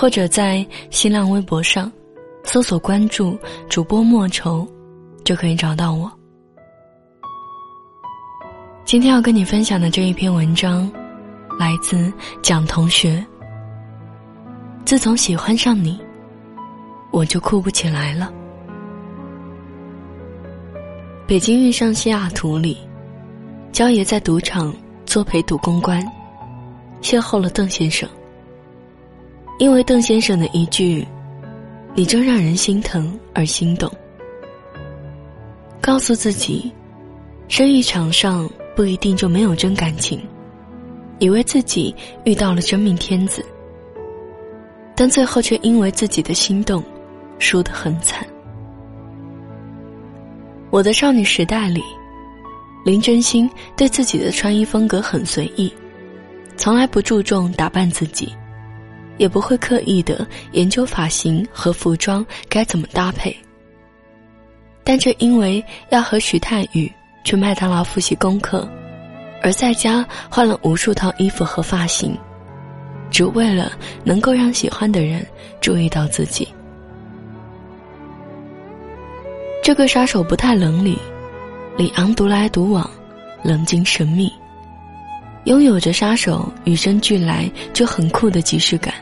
或者在新浪微博上搜索关注主播莫愁，就可以找到我。今天要跟你分享的这一篇文章，来自蒋同学。自从喜欢上你，我就哭不起来了。北京遇上西雅图里，焦爷在赌场作陪赌公关，邂逅了邓先生。因为邓先生的一句“你真让人心疼”而心动，告诉自己，生意场上不一定就没有真感情，以为自己遇到了真命天子，但最后却因为自己的心动，输得很惨。我的少女时代里，林真心对自己的穿衣风格很随意，从来不注重打扮自己。也不会刻意的研究发型和服装该怎么搭配，但却因为要和徐太宇去麦当劳复习功课，而在家换了无数套衣服和发型，只为了能够让喜欢的人注意到自己。这个杀手不太冷里，李昂独来独往，冷静神秘，拥有着杀手与生俱来就很酷的即视感。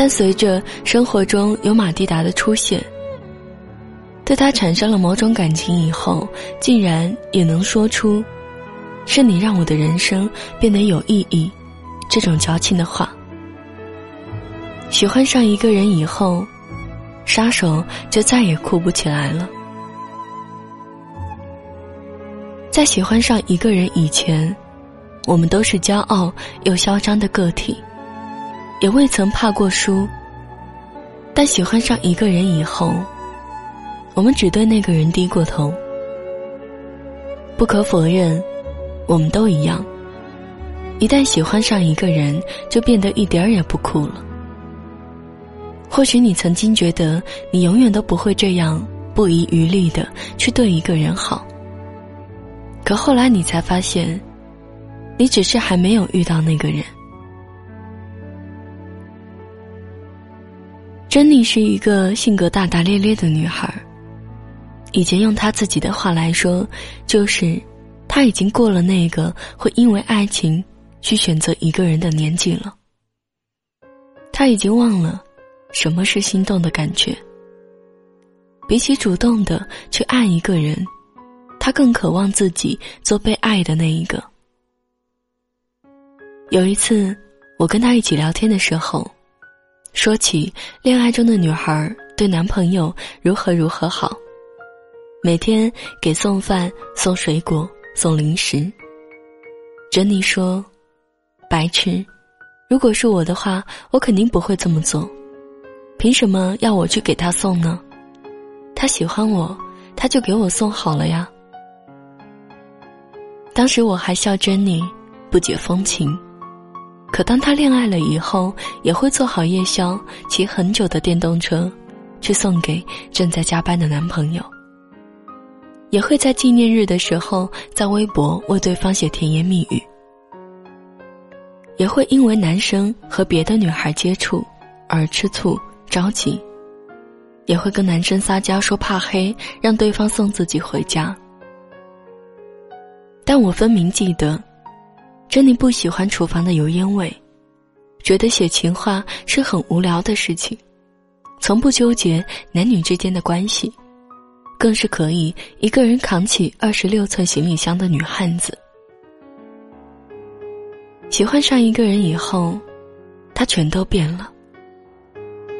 但随着生活中有马蒂达的出现，对他产生了某种感情以后，竟然也能说出“是你让我的人生变得有意义”这种矫情的话。喜欢上一个人以后，杀手就再也哭不起来了。在喜欢上一个人以前，我们都是骄傲又嚣张的个体。也未曾怕过输，但喜欢上一个人以后，我们只对那个人低过头。不可否认，我们都一样。一旦喜欢上一个人，就变得一点儿也不酷了。或许你曾经觉得你永远都不会这样不遗余力的去对一个人好，可后来你才发现，你只是还没有遇到那个人。珍妮是一个性格大大咧咧的女孩。以前用她自己的话来说，就是她已经过了那个会因为爱情去选择一个人的年纪了。她已经忘了什么是心动的感觉。比起主动的去爱一个人，她更渴望自己做被爱的那一个。有一次，我跟她一起聊天的时候。说起恋爱中的女孩对男朋友如何如何好，每天给送饭、送水果、送零食。珍妮说：“白痴，如果是我的话，我肯定不会这么做。凭什么要我去给他送呢？他喜欢我，他就给我送好了呀。”当时我还笑珍妮不解风情。可当他恋爱了以后，也会做好夜宵，骑很久的电动车，去送给正在加班的男朋友。也会在纪念日的时候，在微博为对方写甜言蜜语。也会因为男生和别的女孩接触而吃醋着急。也会跟男生撒娇说怕黑，让对方送自己回家。但我分明记得。珍妮不喜欢厨房的油烟味，觉得写情话是很无聊的事情，从不纠结男女之间的关系，更是可以一个人扛起二十六寸行李箱的女汉子。喜欢上一个人以后，他全都变了。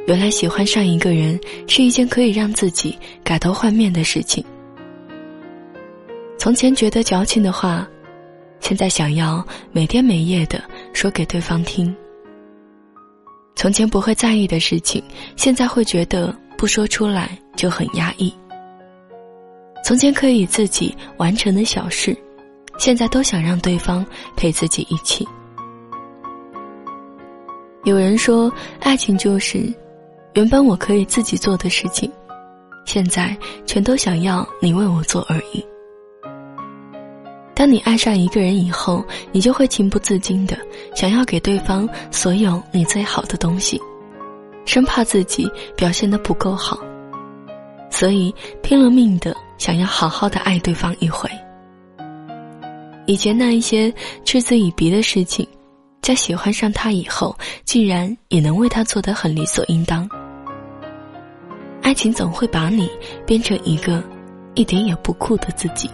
原来喜欢上一个人是一件可以让自己改头换面的事情。从前觉得矫情的话。现在想要每天每夜的说给对方听。从前不会在意的事情，现在会觉得不说出来就很压抑。从前可以自己完成的小事，现在都想让对方陪自己一起。有人说，爱情就是，原本我可以自己做的事情，现在全都想要你为我做而已。当你爱上一个人以后，你就会情不自禁的想要给对方所有你最好的东西，生怕自己表现的不够好，所以拼了命的想要好好的爱对方一回。以前那一些嗤之以鼻的事情，在喜欢上他以后，竟然也能为他做得很理所应当。爱情总会把你变成一个一点也不酷的自己。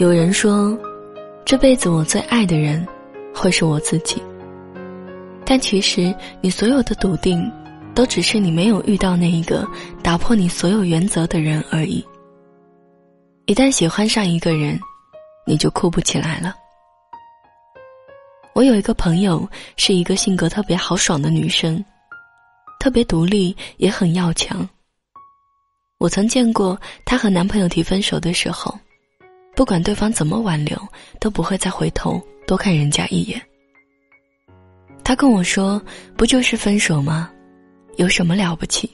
有人说，这辈子我最爱的人，会是我自己。但其实，你所有的笃定，都只是你没有遇到那一个打破你所有原则的人而已。一旦喜欢上一个人，你就哭不起来了。我有一个朋友，是一个性格特别豪爽的女生，特别独立，也很要强。我曾见过她和男朋友提分手的时候。不管对方怎么挽留，都不会再回头多看人家一眼。他跟我说：“不就是分手吗？有什么了不起？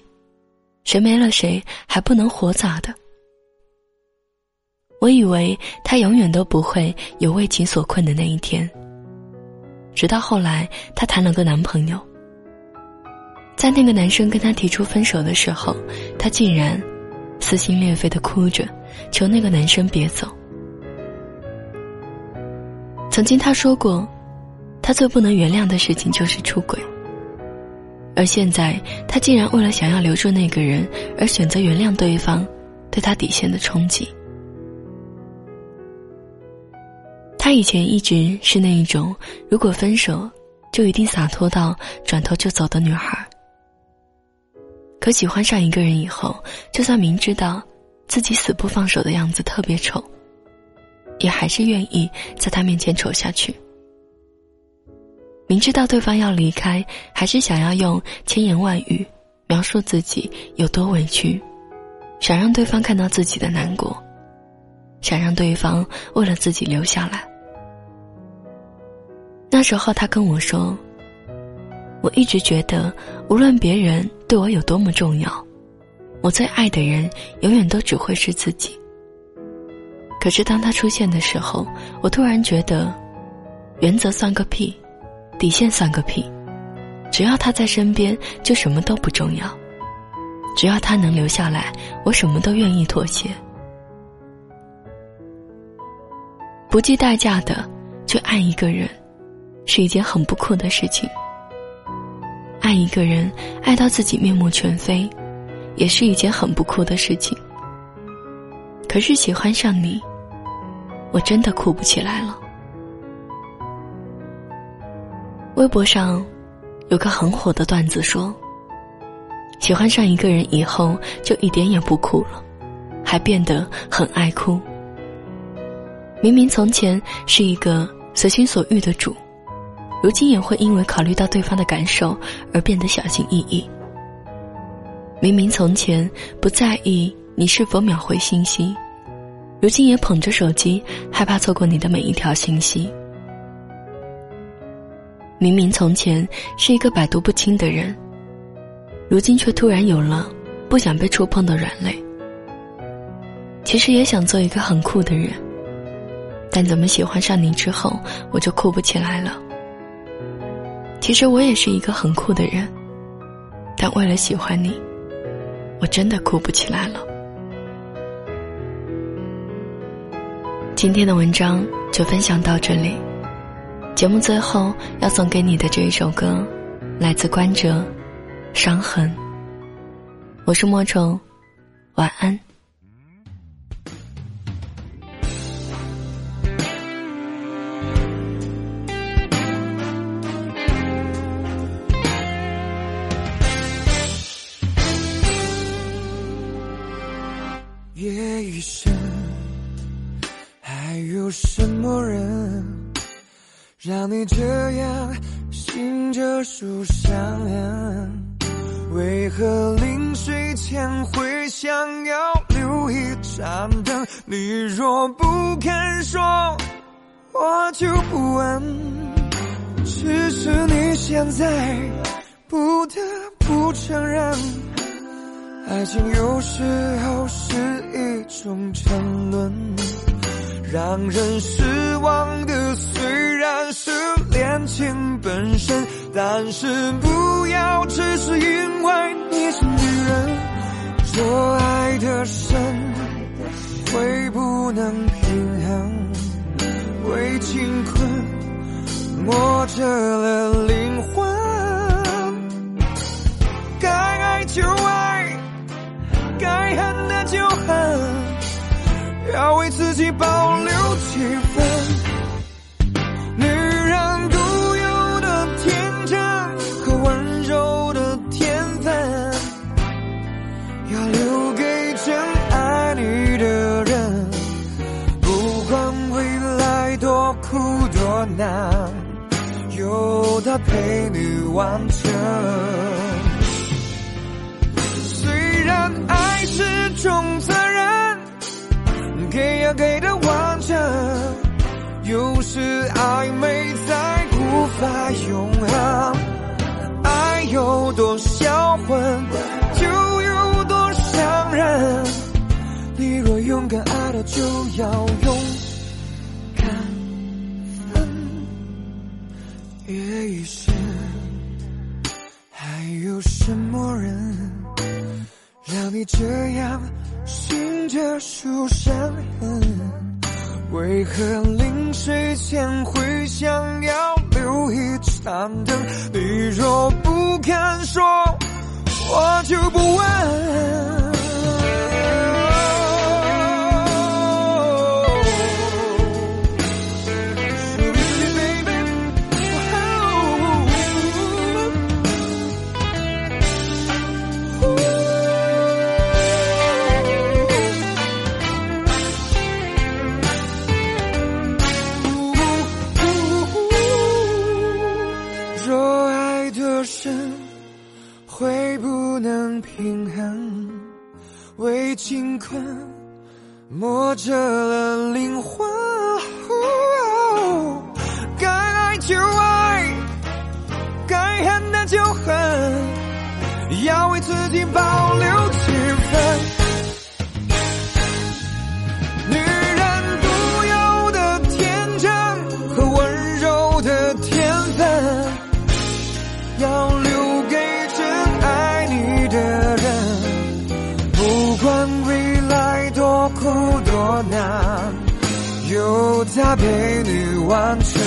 谁没了谁还不能活咋的？”我以为他永远都不会有为情所困的那一天。直到后来，她谈了个男朋友，在那个男生跟她提出分手的时候，她竟然撕心裂肺的哭着，求那个男生别走。曾经他说过，他最不能原谅的事情就是出轨。而现在，他竟然为了想要留住那个人而选择原谅对方对他底线的冲击。他以前一直是那一种如果分手就一定洒脱到转头就走的女孩。可喜欢上一个人以后，就算明知道自己死不放手的样子特别丑。也还是愿意在他面前丑下去。明知道对方要离开，还是想要用千言万语描述自己有多委屈，想让对方看到自己的难过，想让对方为了自己留下来。那时候他跟我说：“我一直觉得，无论别人对我有多么重要，我最爱的人永远都只会是自己。”可是当他出现的时候，我突然觉得，原则算个屁，底线算个屁，只要他在身边，就什么都不重要。只要他能留下来，我什么都愿意妥协。不计代价的去爱一个人，是一件很不酷的事情。爱一个人，爱到自己面目全非，也是一件很不酷的事情。可是喜欢上你。我真的哭不起来了。微博上有个很火的段子说：“喜欢上一个人以后，就一点也不哭了，还变得很爱哭。明明从前是一个随心所欲的主，如今也会因为考虑到对方的感受而变得小心翼翼。明明从前不在意你是否秒回信息。”如今也捧着手机，害怕错过你的每一条信息。明明从前是一个百毒不侵的人，如今却突然有了不想被触碰的软肋。其实也想做一个很酷的人，但怎么喜欢上你之后，我就酷不起来了。其实我也是一个很酷的人，但为了喜欢你，我真的酷不起来了。今天的文章就分享到这里。节目最后要送给你的这一首歌，来自关喆，《伤痕》。我是莫愁，晚安。深。还有什么人让你这样醒着数伤痕？为何临睡前会想要留一盏灯？你若不肯说，我就不问。只是你现在不得不承认，爱情有时候是一种沉沦，让人失望的虽然是恋情本身，但是不要只是因为你是女人，说爱的深，会不能平衡，为情困。磨折了灵魂，该爱就爱，要为自己保留几分。女人独有的天真和温柔的天分，要留给真爱你的人。不管未来多苦多难。有他陪你完有时暧昧在无法永恒。爱有多销魂，就有多伤人。你若勇敢爱了，就要勇敢分。夜已深，还有什么人让你这样醒着数伤痕？为何临睡前会想要留一盏灯？你若不肯说，我就不问。灵魂。苦多难，有他陪你完成。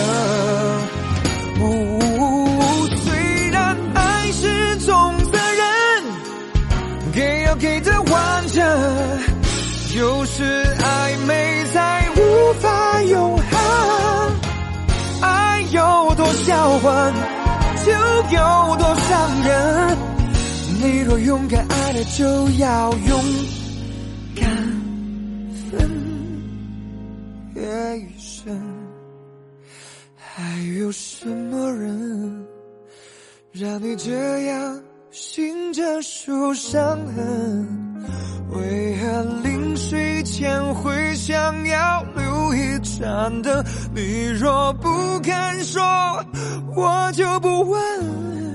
虽然爱是种责任，给要给的完整。有时暧昧才无法永恒。爱有多销魂，就有多伤人。你若勇敢爱了，就要勇敢。夜已深，还有什么人让你这样醒着数伤痕？为何临睡前会想要留一盏灯？你若不肯说，我就不问，我就不问。